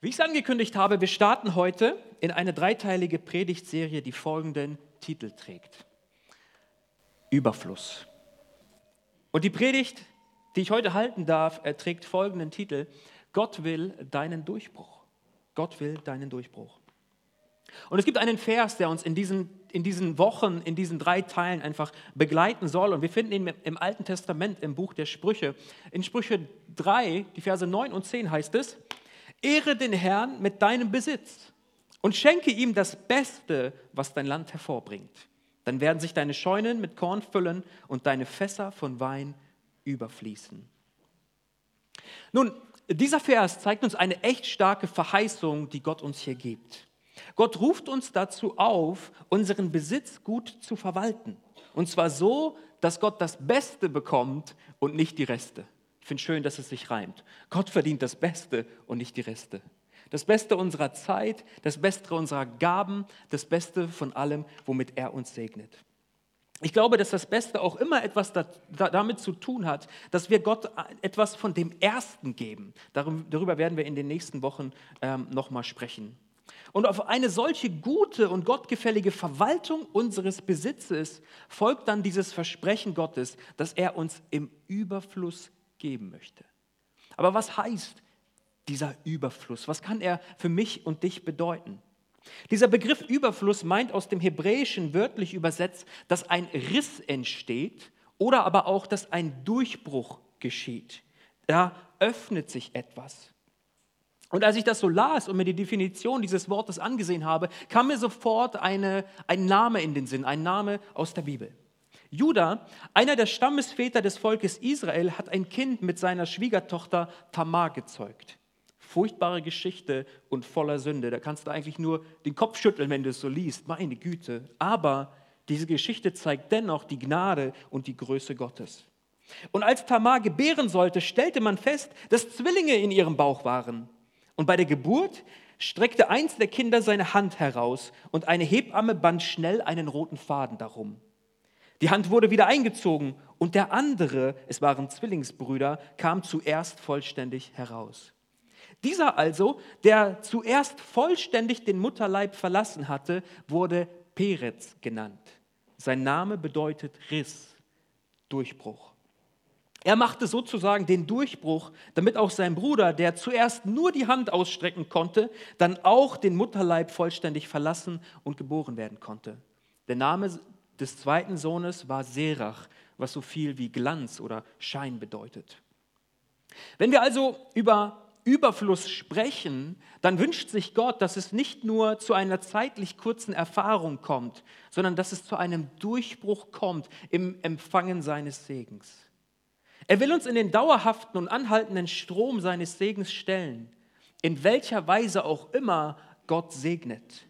Wie ich es angekündigt habe, wir starten heute in eine dreiteilige Predigtserie, die folgenden Titel trägt. Überfluss. Und die Predigt, die ich heute halten darf, trägt folgenden Titel. Gott will deinen Durchbruch. Gott will deinen Durchbruch. Und es gibt einen Vers, der uns in diesen, in diesen Wochen, in diesen drei Teilen einfach begleiten soll. Und wir finden ihn im Alten Testament, im Buch der Sprüche. In Sprüche 3, die Verse 9 und 10 heißt es, Ehre den Herrn mit deinem Besitz und schenke ihm das Beste, was dein Land hervorbringt. Dann werden sich deine Scheunen mit Korn füllen und deine Fässer von Wein überfließen. Nun, dieser Vers zeigt uns eine echt starke Verheißung, die Gott uns hier gibt. Gott ruft uns dazu auf, unseren Besitz gut zu verwalten. Und zwar so, dass Gott das Beste bekommt und nicht die Reste. Finde schön, dass es sich reimt. Gott verdient das Beste und nicht die Reste. Das Beste unserer Zeit, das Beste unserer Gaben, das Beste von allem, womit er uns segnet. Ich glaube, dass das Beste auch immer etwas damit zu tun hat, dass wir Gott etwas von dem Ersten geben. Darüber werden wir in den nächsten Wochen ähm, nochmal sprechen. Und auf eine solche gute und gottgefällige Verwaltung unseres Besitzes folgt dann dieses Versprechen Gottes, dass er uns im Überfluss geben möchte. Aber was heißt dieser Überfluss? Was kann er für mich und dich bedeuten? Dieser Begriff Überfluss meint aus dem Hebräischen wörtlich übersetzt, dass ein Riss entsteht oder aber auch, dass ein Durchbruch geschieht. Da öffnet sich etwas. Und als ich das so las und mir die Definition dieses Wortes angesehen habe, kam mir sofort eine, ein Name in den Sinn, ein Name aus der Bibel. Judah, einer der Stammesväter des Volkes Israel, hat ein Kind mit seiner Schwiegertochter Tamar gezeugt. Furchtbare Geschichte und voller Sünde. Da kannst du eigentlich nur den Kopf schütteln, wenn du es so liest. Meine Güte. Aber diese Geschichte zeigt dennoch die Gnade und die Größe Gottes. Und als Tamar gebären sollte, stellte man fest, dass Zwillinge in ihrem Bauch waren. Und bei der Geburt streckte eins der Kinder seine Hand heraus und eine Hebamme band schnell einen roten Faden darum. Die Hand wurde wieder eingezogen und der andere, es waren Zwillingsbrüder, kam zuerst vollständig heraus. Dieser also, der zuerst vollständig den Mutterleib verlassen hatte, wurde Perez genannt. Sein Name bedeutet Riss, Durchbruch. Er machte sozusagen den Durchbruch, damit auch sein Bruder, der zuerst nur die Hand ausstrecken konnte, dann auch den Mutterleib vollständig verlassen und geboren werden konnte. Der Name des zweiten Sohnes war Serach, was so viel wie Glanz oder Schein bedeutet. Wenn wir also über Überfluss sprechen, dann wünscht sich Gott, dass es nicht nur zu einer zeitlich kurzen Erfahrung kommt, sondern dass es zu einem Durchbruch kommt im Empfangen seines Segens. Er will uns in den dauerhaften und anhaltenden Strom seines Segens stellen, in welcher Weise auch immer Gott segnet.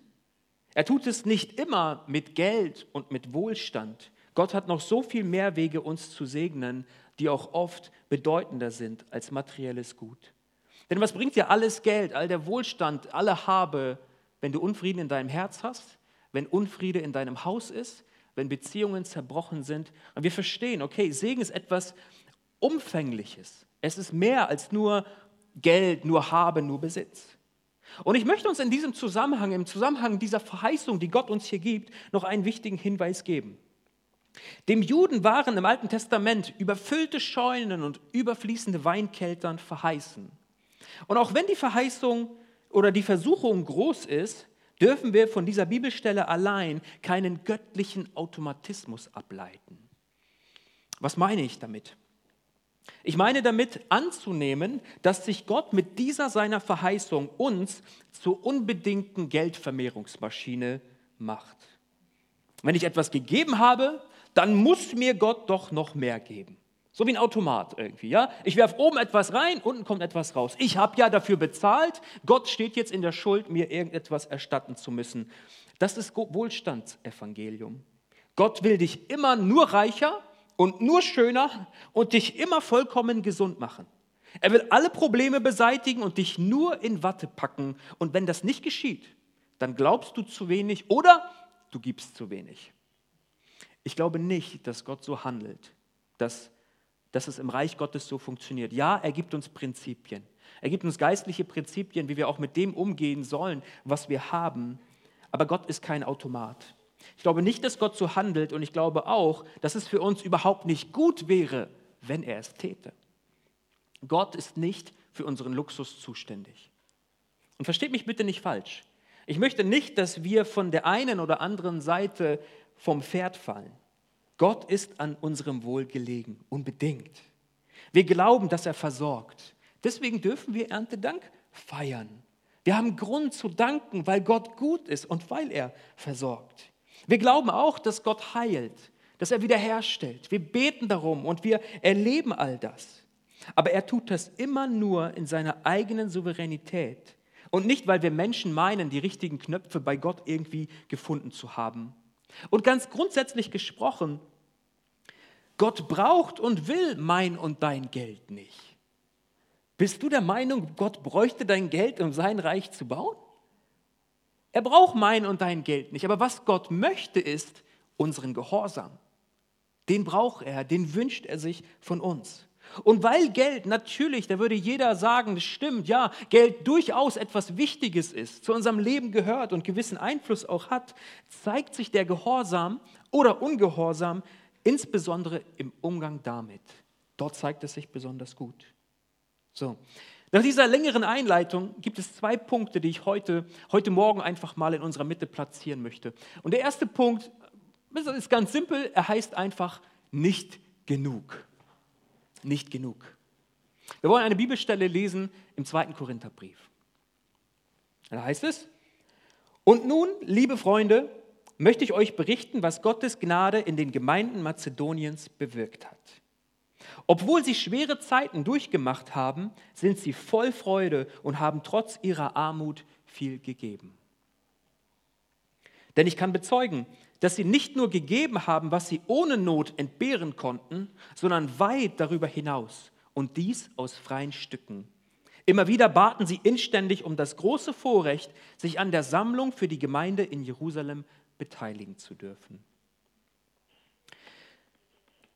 Er tut es nicht immer mit Geld und mit Wohlstand. Gott hat noch so viel mehr Wege, uns zu segnen, die auch oft bedeutender sind als materielles Gut. Denn was bringt dir alles Geld, all der Wohlstand, alle Habe, wenn du Unfrieden in deinem Herz hast, wenn Unfriede in deinem Haus ist, wenn Beziehungen zerbrochen sind? Und wir verstehen, okay, Segen ist etwas Umfängliches. Es ist mehr als nur Geld, nur Habe, nur Besitz. Und ich möchte uns in diesem Zusammenhang, im Zusammenhang dieser Verheißung, die Gott uns hier gibt, noch einen wichtigen Hinweis geben. Dem Juden waren im Alten Testament überfüllte Scheunen und überfließende Weinkeltern verheißen. Und auch wenn die Verheißung oder die Versuchung groß ist, dürfen wir von dieser Bibelstelle allein keinen göttlichen Automatismus ableiten. Was meine ich damit? Ich meine damit anzunehmen, dass sich Gott mit dieser seiner Verheißung uns zur unbedingten Geldvermehrungsmaschine macht. Wenn ich etwas gegeben habe, dann muss mir Gott doch noch mehr geben. So wie ein Automat irgendwie, ja? Ich werfe oben etwas rein, unten kommt etwas raus. Ich habe ja dafür bezahlt. Gott steht jetzt in der Schuld, mir irgendetwas erstatten zu müssen. Das ist Wohlstandsevangelium. Gott will dich immer nur reicher und nur schöner und dich immer vollkommen gesund machen. Er will alle Probleme beseitigen und dich nur in Watte packen. Und wenn das nicht geschieht, dann glaubst du zu wenig oder du gibst zu wenig. Ich glaube nicht, dass Gott so handelt, dass, dass es im Reich Gottes so funktioniert. Ja, er gibt uns Prinzipien. Er gibt uns geistliche Prinzipien, wie wir auch mit dem umgehen sollen, was wir haben. Aber Gott ist kein Automat. Ich glaube nicht, dass Gott so handelt und ich glaube auch, dass es für uns überhaupt nicht gut wäre, wenn er es täte. Gott ist nicht für unseren Luxus zuständig. Und versteht mich bitte nicht falsch. Ich möchte nicht, dass wir von der einen oder anderen Seite vom Pferd fallen. Gott ist an unserem Wohl gelegen, unbedingt. Wir glauben, dass er versorgt. Deswegen dürfen wir Erntedank feiern. Wir haben Grund zu danken, weil Gott gut ist und weil er versorgt. Wir glauben auch, dass Gott heilt, dass er wiederherstellt. Wir beten darum und wir erleben all das. Aber er tut das immer nur in seiner eigenen Souveränität und nicht, weil wir Menschen meinen, die richtigen Knöpfe bei Gott irgendwie gefunden zu haben. Und ganz grundsätzlich gesprochen, Gott braucht und will mein und dein Geld nicht. Bist du der Meinung, Gott bräuchte dein Geld, um sein Reich zu bauen? Er braucht mein und dein Geld nicht. Aber was Gott möchte, ist unseren Gehorsam. Den braucht er, den wünscht er sich von uns. Und weil Geld natürlich, da würde jeder sagen, das stimmt, ja, Geld durchaus etwas Wichtiges ist, zu unserem Leben gehört und gewissen Einfluss auch hat, zeigt sich der Gehorsam oder Ungehorsam insbesondere im Umgang damit. Dort zeigt es sich besonders gut. So. Nach dieser längeren Einleitung gibt es zwei Punkte, die ich heute, heute Morgen einfach mal in unserer Mitte platzieren möchte. Und der erste Punkt ist ganz simpel, er heißt einfach nicht genug. Nicht genug. Wir wollen eine Bibelstelle lesen im zweiten Korintherbrief. Da heißt es, und nun, liebe Freunde, möchte ich euch berichten, was Gottes Gnade in den Gemeinden Mazedoniens bewirkt hat. Obwohl sie schwere Zeiten durchgemacht haben, sind sie voll Freude und haben trotz ihrer Armut viel gegeben. Denn ich kann bezeugen, dass sie nicht nur gegeben haben, was sie ohne Not entbehren konnten, sondern weit darüber hinaus und dies aus freien Stücken. Immer wieder baten sie inständig um das große Vorrecht, sich an der Sammlung für die Gemeinde in Jerusalem beteiligen zu dürfen.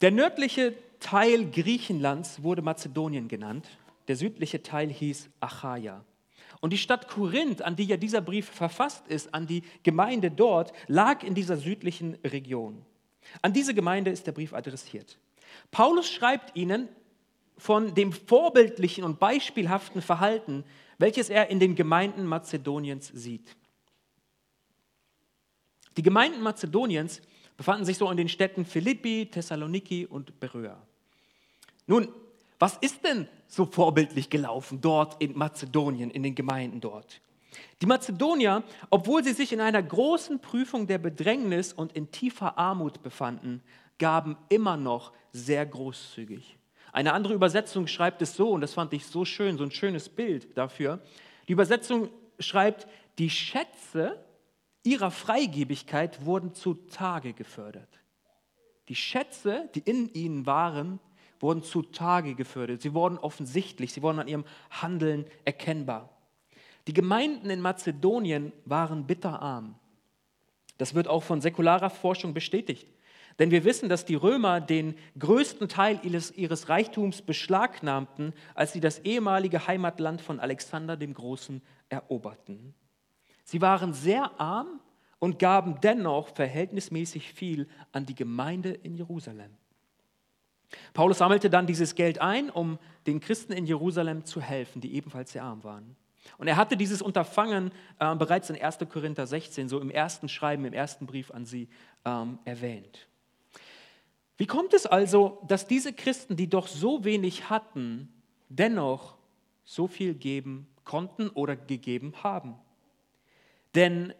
Der nördliche Teil Griechenlands wurde Mazedonien genannt, der südliche Teil hieß Achaia. Und die Stadt Korinth, an die ja dieser Brief verfasst ist, an die Gemeinde dort, lag in dieser südlichen Region. An diese Gemeinde ist der Brief adressiert. Paulus schreibt ihnen von dem vorbildlichen und beispielhaften Verhalten, welches er in den Gemeinden Mazedoniens sieht. Die Gemeinden Mazedoniens befanden sich so in den Städten Philippi, Thessaloniki und Beröa. Nun, was ist denn so vorbildlich gelaufen dort in Mazedonien, in den Gemeinden dort? Die Mazedonier, obwohl sie sich in einer großen Prüfung der Bedrängnis und in tiefer Armut befanden, gaben immer noch sehr großzügig. Eine andere Übersetzung schreibt es so, und das fand ich so schön, so ein schönes Bild dafür. Die Übersetzung schreibt, die Schätze ihrer Freigebigkeit wurden zutage gefördert. Die Schätze, die in ihnen waren, wurden zutage gefördert. Sie wurden offensichtlich, sie wurden an ihrem Handeln erkennbar. Die Gemeinden in Mazedonien waren bitterarm. Das wird auch von säkularer Forschung bestätigt. Denn wir wissen, dass die Römer den größten Teil ihres, ihres Reichtums beschlagnahmten, als sie das ehemalige Heimatland von Alexander dem Großen eroberten. Sie waren sehr arm und gaben dennoch verhältnismäßig viel an die Gemeinde in Jerusalem. Paulus sammelte dann dieses Geld ein, um den Christen in Jerusalem zu helfen, die ebenfalls sehr arm waren. Und er hatte dieses Unterfangen äh, bereits in 1. Korinther 16, so im ersten Schreiben, im ersten Brief an sie ähm, erwähnt. Wie kommt es also, dass diese Christen, die doch so wenig hatten, dennoch so viel geben konnten oder gegeben haben? Denn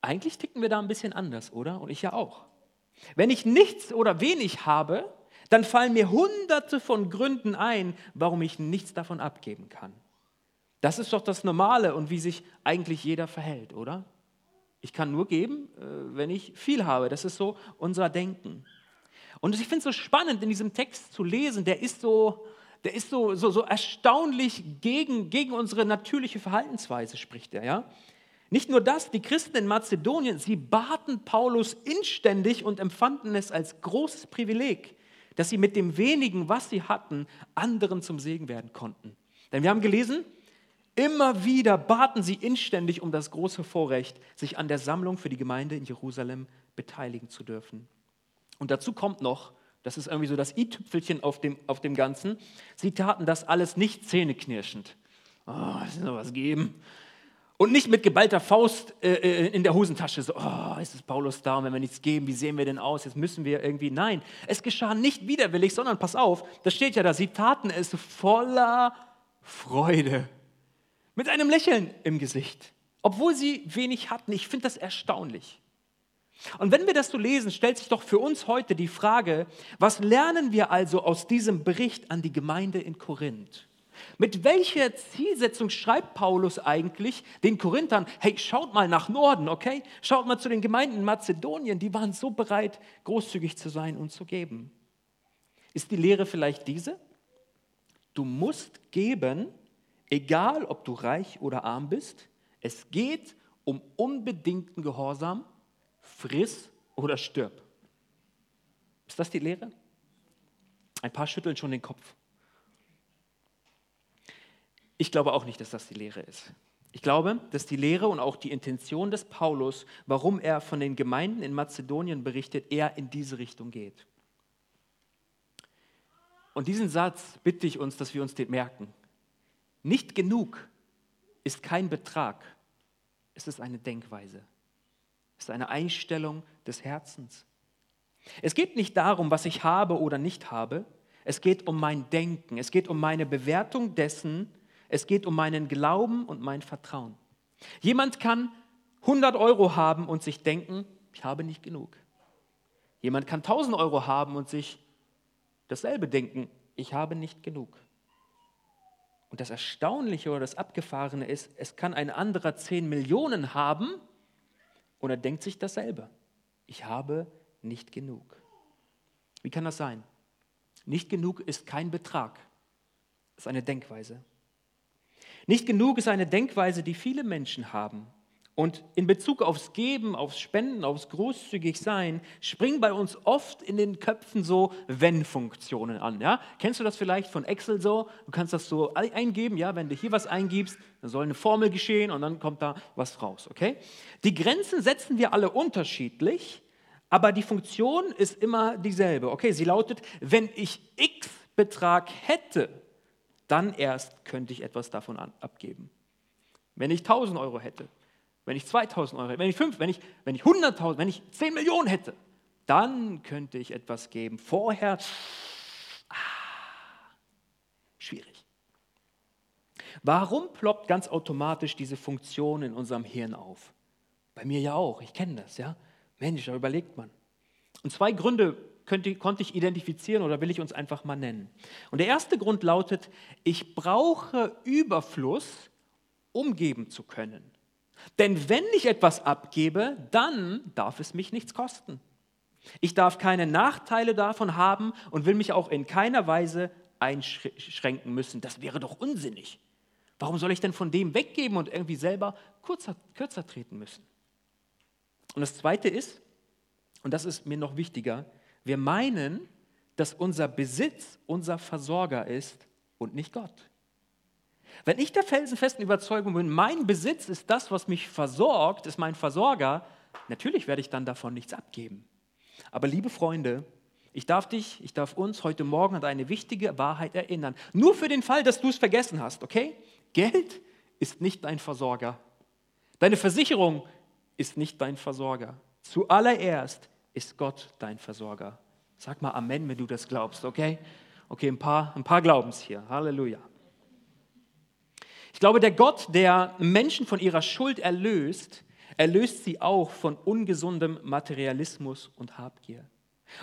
eigentlich ticken wir da ein bisschen anders, oder? Und ich ja auch. Wenn ich nichts oder wenig habe, dann fallen mir hunderte von Gründen ein, warum ich nichts davon abgeben kann. Das ist doch das Normale und wie sich eigentlich jeder verhält, oder? Ich kann nur geben, äh, wenn ich viel habe. Das ist so unser Denken. Und ich finde es so spannend, in diesem Text zu lesen, der ist so, der ist so, so, so erstaunlich gegen, gegen unsere natürliche Verhaltensweise, spricht er. Ja? Nicht nur das, die Christen in Mazedonien, sie baten Paulus inständig und empfanden es als großes Privileg, dass sie mit dem wenigen, was sie hatten, anderen zum Segen werden konnten. Denn wir haben gelesen, immer wieder baten sie inständig um das große Vorrecht, sich an der Sammlung für die Gemeinde in Jerusalem beteiligen zu dürfen. Und dazu kommt noch, das ist irgendwie so das i-Tüpfelchen auf dem, auf dem Ganzen, sie taten das alles nicht zähneknirschend. Oh, es noch was geben. Und nicht mit geballter Faust äh, äh, in der Hosentasche, so, oh, ist es Paulus da und wenn wir nichts geben, wie sehen wir denn aus? Jetzt müssen wir irgendwie. Nein, es geschah nicht widerwillig, sondern pass auf, das steht ja da, sie taten es voller Freude. Mit einem Lächeln im Gesicht. Obwohl sie wenig hatten. Ich finde das erstaunlich. Und wenn wir das so lesen, stellt sich doch für uns heute die Frage, was lernen wir also aus diesem Bericht an die Gemeinde in Korinth? Mit welcher Zielsetzung schreibt Paulus eigentlich den Korinthern, hey, schaut mal nach Norden, okay? Schaut mal zu den Gemeinden in Mazedonien, die waren so bereit, großzügig zu sein und zu geben. Ist die Lehre vielleicht diese? Du musst geben, egal ob du reich oder arm bist. Es geht um unbedingten Gehorsam, friss oder stirb. Ist das die Lehre? Ein paar schütteln schon den Kopf. Ich glaube auch nicht, dass das die Lehre ist. Ich glaube, dass die Lehre und auch die Intention des Paulus, warum er von den Gemeinden in Mazedonien berichtet, eher in diese Richtung geht. Und diesen Satz bitte ich uns, dass wir uns den merken. Nicht genug ist kein Betrag, es ist eine Denkweise, es ist eine Einstellung des Herzens. Es geht nicht darum, was ich habe oder nicht habe, es geht um mein Denken, es geht um meine Bewertung dessen, es geht um meinen Glauben und mein Vertrauen. Jemand kann 100 Euro haben und sich denken, ich habe nicht genug. Jemand kann 1000 Euro haben und sich dasselbe denken, ich habe nicht genug. Und das Erstaunliche oder das Abgefahrene ist, es kann ein anderer 10 Millionen haben und er denkt sich dasselbe. Ich habe nicht genug. Wie kann das sein? Nicht genug ist kein Betrag, es ist eine Denkweise. Nicht genug ist eine Denkweise, die viele Menschen haben. Und in Bezug aufs Geben, aufs Spenden, aufs Großzügigsein springen bei uns oft in den Köpfen so Wenn-Funktionen an. Ja? Kennst du das vielleicht von Excel so? Du kannst das so eingeben, ja? wenn du hier was eingibst, dann soll eine Formel geschehen und dann kommt da was raus. Okay? Die Grenzen setzen wir alle unterschiedlich, aber die Funktion ist immer dieselbe. Okay, sie lautet, wenn ich x Betrag hätte, dann erst könnte ich etwas davon abgeben. Wenn ich 1000 Euro hätte, wenn ich 2000 Euro hätte, wenn ich 5, wenn ich, wenn ich 100.000, wenn ich 10 Millionen hätte, dann könnte ich etwas geben. Vorher, ah, schwierig. Warum ploppt ganz automatisch diese Funktion in unserem Hirn auf? Bei mir ja auch, ich kenne das, ja. Mensch, da überlegt man. Und zwei Gründe könnte, konnte ich identifizieren oder will ich uns einfach mal nennen. Und der erste Grund lautet, ich brauche Überfluss, um geben zu können. Denn wenn ich etwas abgebe, dann darf es mich nichts kosten. Ich darf keine Nachteile davon haben und will mich auch in keiner Weise einschränken müssen. Das wäre doch unsinnig. Warum soll ich denn von dem weggeben und irgendwie selber kürzer, kürzer treten müssen? Und das Zweite ist, und das ist mir noch wichtiger, wir meinen, dass unser Besitz unser Versorger ist und nicht Gott. Wenn ich der felsenfesten Überzeugung bin, mein Besitz ist das, was mich versorgt, ist mein Versorger, natürlich werde ich dann davon nichts abgeben. Aber liebe Freunde, ich darf dich, ich darf uns heute Morgen an eine wichtige Wahrheit erinnern. Nur für den Fall, dass du es vergessen hast, okay? Geld ist nicht dein Versorger. Deine Versicherung ist nicht dein Versorger. Zuallererst ist Gott dein Versorger. Sag mal Amen, wenn du das glaubst, okay? Okay, ein paar, ein paar glauben hier. Halleluja. Ich glaube, der Gott, der Menschen von ihrer Schuld erlöst, erlöst sie auch von ungesundem Materialismus und Habgier.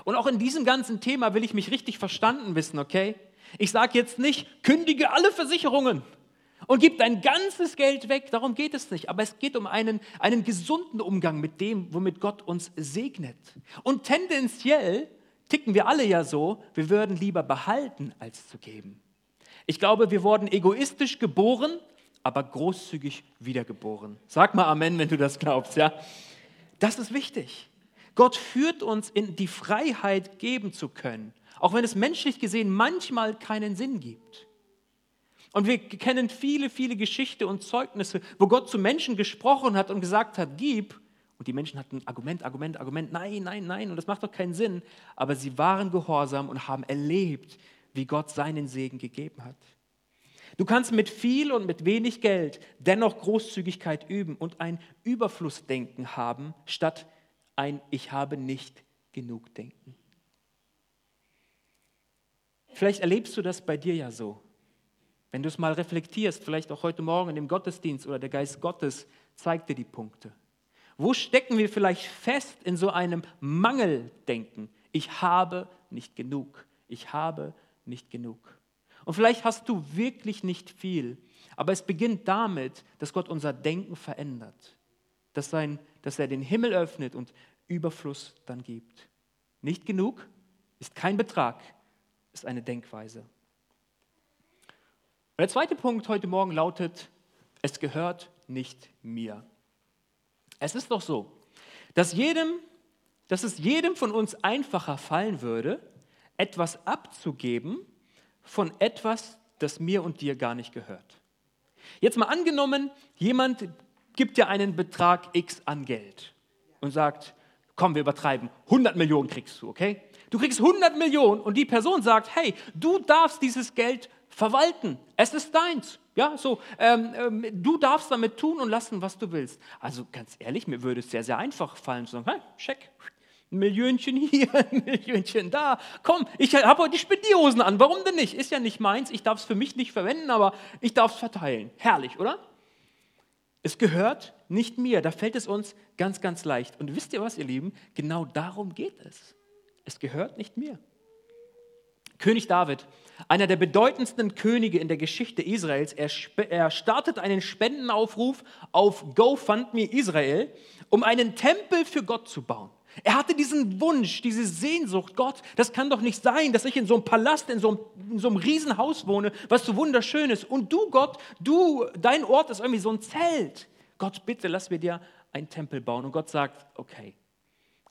Und auch in diesem ganzen Thema will ich mich richtig verstanden wissen, okay? Ich sage jetzt nicht, kündige alle Versicherungen und gib dein ganzes Geld weg. Darum geht es nicht. Aber es geht um einen, einen gesunden Umgang mit dem, womit Gott uns segnet. Und tendenziell ticken wir alle ja so, wir würden lieber behalten, als zu geben. Ich glaube, wir wurden egoistisch geboren, aber großzügig wiedergeboren. Sag mal Amen, wenn du das glaubst, ja? Das ist wichtig. Gott führt uns in die Freiheit geben zu können, auch wenn es menschlich gesehen manchmal keinen Sinn gibt. Und wir kennen viele, viele Geschichten und Zeugnisse, wo Gott zu Menschen gesprochen hat und gesagt hat, gib. Und die Menschen hatten Argument, Argument, Argument, nein, nein, nein, und das macht doch keinen Sinn. Aber sie waren gehorsam und haben erlebt, wie Gott seinen Segen gegeben hat. Du kannst mit viel und mit wenig Geld dennoch Großzügigkeit üben und ein Überflussdenken haben, statt ein Ich habe nicht genug Denken. Vielleicht erlebst du das bei dir ja so. Wenn du es mal reflektierst, vielleicht auch heute Morgen im Gottesdienst oder der Geist Gottes zeigt dir die Punkte. Wo stecken wir vielleicht fest in so einem Mangeldenken? Ich habe nicht genug. Ich habe nicht genug. Und vielleicht hast du wirklich nicht viel, aber es beginnt damit, dass Gott unser Denken verändert, dass, sein, dass er den Himmel öffnet und Überfluss dann gibt. Nicht genug ist kein Betrag, ist eine Denkweise. Und der zweite Punkt heute Morgen lautet, es gehört nicht mir. Es ist doch so, dass, jedem, dass es jedem von uns einfacher fallen würde, etwas abzugeben von etwas, das mir und dir gar nicht gehört. Jetzt mal angenommen, jemand gibt dir einen Betrag X an Geld und sagt, komm, wir übertreiben, 100 Millionen kriegst du, okay? Du kriegst 100 Millionen und die Person sagt, hey, du darfst dieses Geld verwalten. Es ist deins. Ja, so, ähm, ähm, du darfst damit tun und lassen, was du willst. Also ganz ehrlich, mir würde es sehr, sehr einfach fallen zu sagen, hey, check, ein Millionchen hier, ein Millionchen da. Komm, ich habe heute die Spendierhosen an. Warum denn nicht? Ist ja nicht meins. Ich darf es für mich nicht verwenden, aber ich darf es verteilen. Herrlich, oder? Es gehört nicht mir. Da fällt es uns ganz, ganz leicht. Und wisst ihr was, ihr Lieben? Genau darum geht es. Es gehört nicht mir. König David, einer der bedeutendsten Könige in der Geschichte Israels, er, er startet einen Spendenaufruf auf GoFundMe Israel, um einen Tempel für Gott zu bauen. Er hatte diesen Wunsch, diese Sehnsucht, Gott, das kann doch nicht sein, dass ich in so einem Palast, in so einem, in so einem Riesenhaus wohne, was so wunderschön ist. Und du, Gott, du, dein Ort ist irgendwie so ein Zelt. Gott, bitte lass mir dir einen Tempel bauen. Und Gott sagt, okay,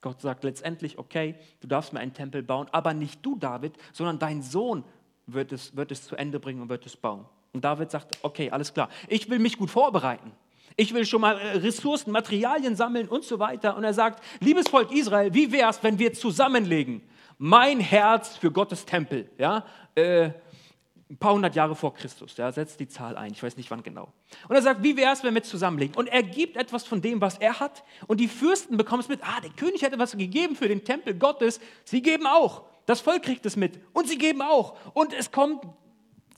Gott sagt letztendlich, okay, du darfst mir einen Tempel bauen, aber nicht du, David, sondern dein Sohn wird es, wird es zu Ende bringen und wird es bauen. Und David sagt, okay, alles klar, ich will mich gut vorbereiten. Ich will schon mal äh, Ressourcen, Materialien sammeln und so weiter. Und er sagt, liebes Volk Israel, wie wäre es, wenn wir zusammenlegen? Mein Herz für Gottes Tempel. Ja? Äh, ein paar hundert Jahre vor Christus. Ja, setzt die Zahl ein, ich weiß nicht wann genau. Und er sagt, wie wäre es, wenn wir zusammenlegen? Und er gibt etwas von dem, was er hat. Und die Fürsten bekommen es mit. Ah, der König hat etwas gegeben für den Tempel Gottes. Sie geben auch. Das Volk kriegt es mit. Und sie geben auch. Und es kommt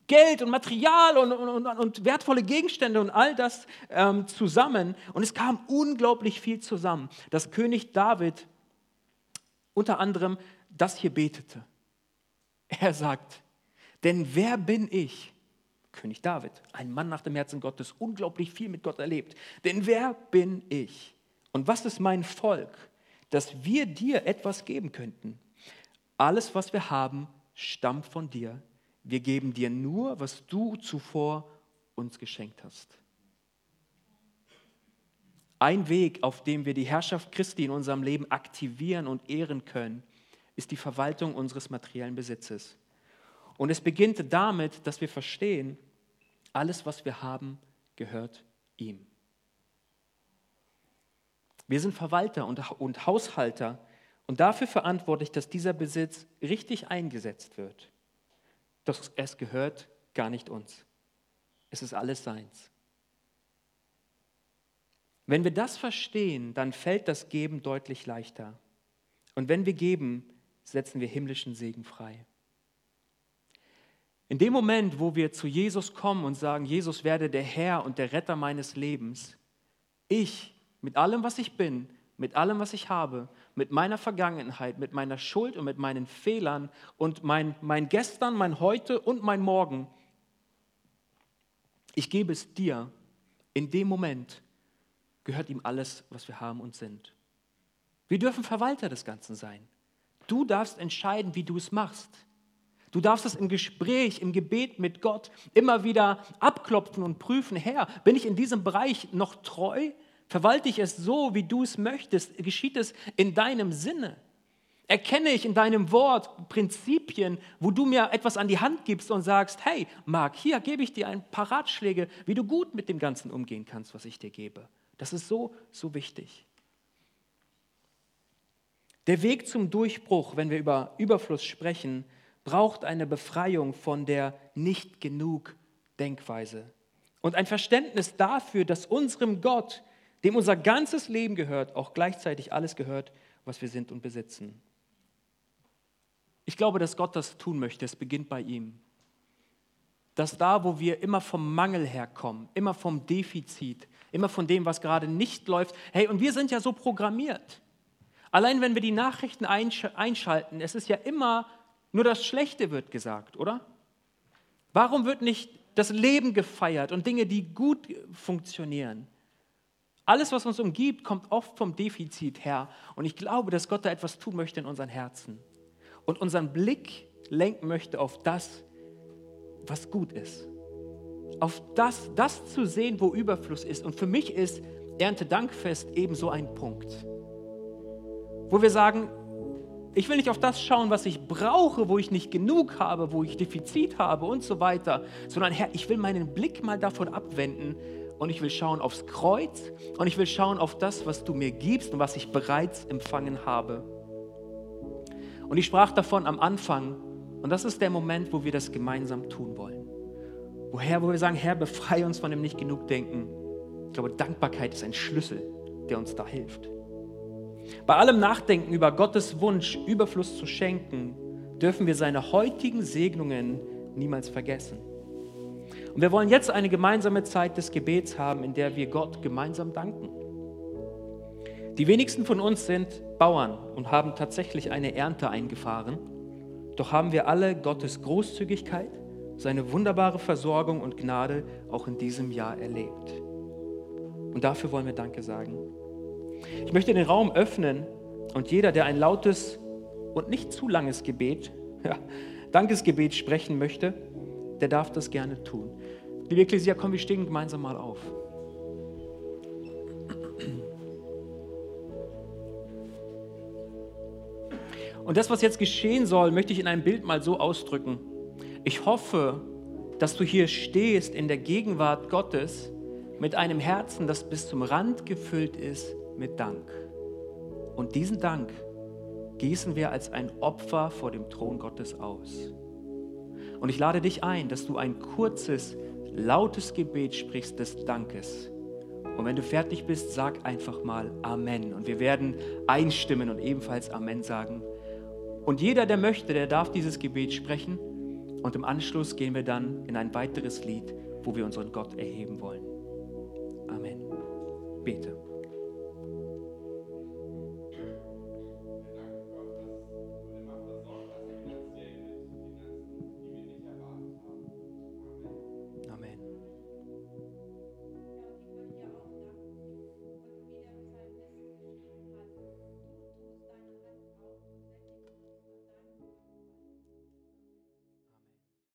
Geld und Material und, und, und wertvolle Gegenstände und all das ähm, zusammen. Und es kam unglaublich viel zusammen, dass König David unter anderem das hier betete. Er sagt, denn wer bin ich? König David, ein Mann nach dem Herzen Gottes, unglaublich viel mit Gott erlebt. Denn wer bin ich? Und was ist mein Volk, dass wir dir etwas geben könnten? Alles, was wir haben, stammt von dir. Wir geben dir nur, was du zuvor uns geschenkt hast. Ein Weg, auf dem wir die Herrschaft Christi in unserem Leben aktivieren und ehren können, ist die Verwaltung unseres materiellen Besitzes. Und es beginnt damit, dass wir verstehen, alles, was wir haben, gehört ihm. Wir sind Verwalter und, Haushalter und dafür verantwortlich, dass dieser Besitz richtig eingesetzt wird. Doch es gehört gar nicht uns. Es ist alles seins. Wenn wir das verstehen, dann fällt das Geben deutlich leichter. Und wenn wir geben, setzen wir himmlischen Segen frei. In dem Moment, wo wir zu Jesus kommen und sagen, Jesus werde der Herr und der Retter meines Lebens, ich mit allem, was ich bin, mit allem, was ich habe, mit meiner Vergangenheit, mit meiner Schuld und mit meinen Fehlern und mein, mein Gestern, mein Heute und mein Morgen, ich gebe es dir. In dem Moment gehört ihm alles, was wir haben und sind. Wir dürfen Verwalter des Ganzen sein. Du darfst entscheiden, wie du es machst. Du darfst es im Gespräch, im Gebet mit Gott immer wieder abklopfen und prüfen, Herr, bin ich in diesem Bereich noch treu? Verwalte ich es so, wie du es möchtest? Geschieht es in deinem Sinne? Erkenne ich in deinem Wort Prinzipien, wo du mir etwas an die Hand gibst und sagst, hey, Marc, hier gebe ich dir ein paar Ratschläge, wie du gut mit dem Ganzen umgehen kannst, was ich dir gebe. Das ist so, so wichtig. Der Weg zum Durchbruch, wenn wir über Überfluss sprechen, braucht eine Befreiung von der nicht genug Denkweise und ein Verständnis dafür, dass unserem Gott, dem unser ganzes Leben gehört, auch gleichzeitig alles gehört, was wir sind und besitzen. Ich glaube, dass Gott das tun möchte. Es beginnt bei ihm. Dass da, wo wir immer vom Mangel herkommen, immer vom Defizit, immer von dem, was gerade nicht läuft, hey, und wir sind ja so programmiert. Allein wenn wir die Nachrichten einschalten, es ist ja immer nur das Schlechte wird gesagt, oder? Warum wird nicht das Leben gefeiert und Dinge, die gut funktionieren? Alles, was uns umgibt, kommt oft vom Defizit her. Und ich glaube, dass Gott da etwas tun möchte in unseren Herzen und unseren Blick lenken möchte auf das, was gut ist. Auf das, das zu sehen, wo Überfluss ist. Und für mich ist Erntedankfest ebenso ein Punkt, wo wir sagen, ich will nicht auf das schauen, was ich brauche, wo ich nicht genug habe, wo ich Defizit habe und so weiter, sondern Herr, ich will meinen Blick mal davon abwenden und ich will schauen aufs Kreuz und ich will schauen auf das, was du mir gibst und was ich bereits empfangen habe. Und ich sprach davon am Anfang und das ist der Moment, wo wir das gemeinsam tun wollen. Woher, wo wir sagen, Herr, befreie uns von dem nicht genug denken. Ich glaube, Dankbarkeit ist ein Schlüssel, der uns da hilft. Bei allem Nachdenken über Gottes Wunsch, Überfluss zu schenken, dürfen wir seine heutigen Segnungen niemals vergessen. Und wir wollen jetzt eine gemeinsame Zeit des Gebets haben, in der wir Gott gemeinsam danken. Die wenigsten von uns sind Bauern und haben tatsächlich eine Ernte eingefahren. Doch haben wir alle Gottes Großzügigkeit, seine wunderbare Versorgung und Gnade auch in diesem Jahr erlebt. Und dafür wollen wir Danke sagen. Ich möchte den Raum öffnen und jeder, der ein lautes und nicht zu langes Gebet, ja, Dankesgebet sprechen möchte, der darf das gerne tun. Liebe Ekklesia, komm, wir stehen gemeinsam mal auf. Und das, was jetzt geschehen soll, möchte ich in einem Bild mal so ausdrücken. Ich hoffe, dass du hier stehst in der Gegenwart Gottes mit einem Herzen, das bis zum Rand gefüllt ist mit Dank. Und diesen Dank gießen wir als ein Opfer vor dem Thron Gottes aus. Und ich lade dich ein, dass du ein kurzes, lautes Gebet sprichst des Dankes. Und wenn du fertig bist, sag einfach mal Amen. Und wir werden einstimmen und ebenfalls Amen sagen. Und jeder, der möchte, der darf dieses Gebet sprechen. Und im Anschluss gehen wir dann in ein weiteres Lied, wo wir unseren Gott erheben wollen. Amen. Bete.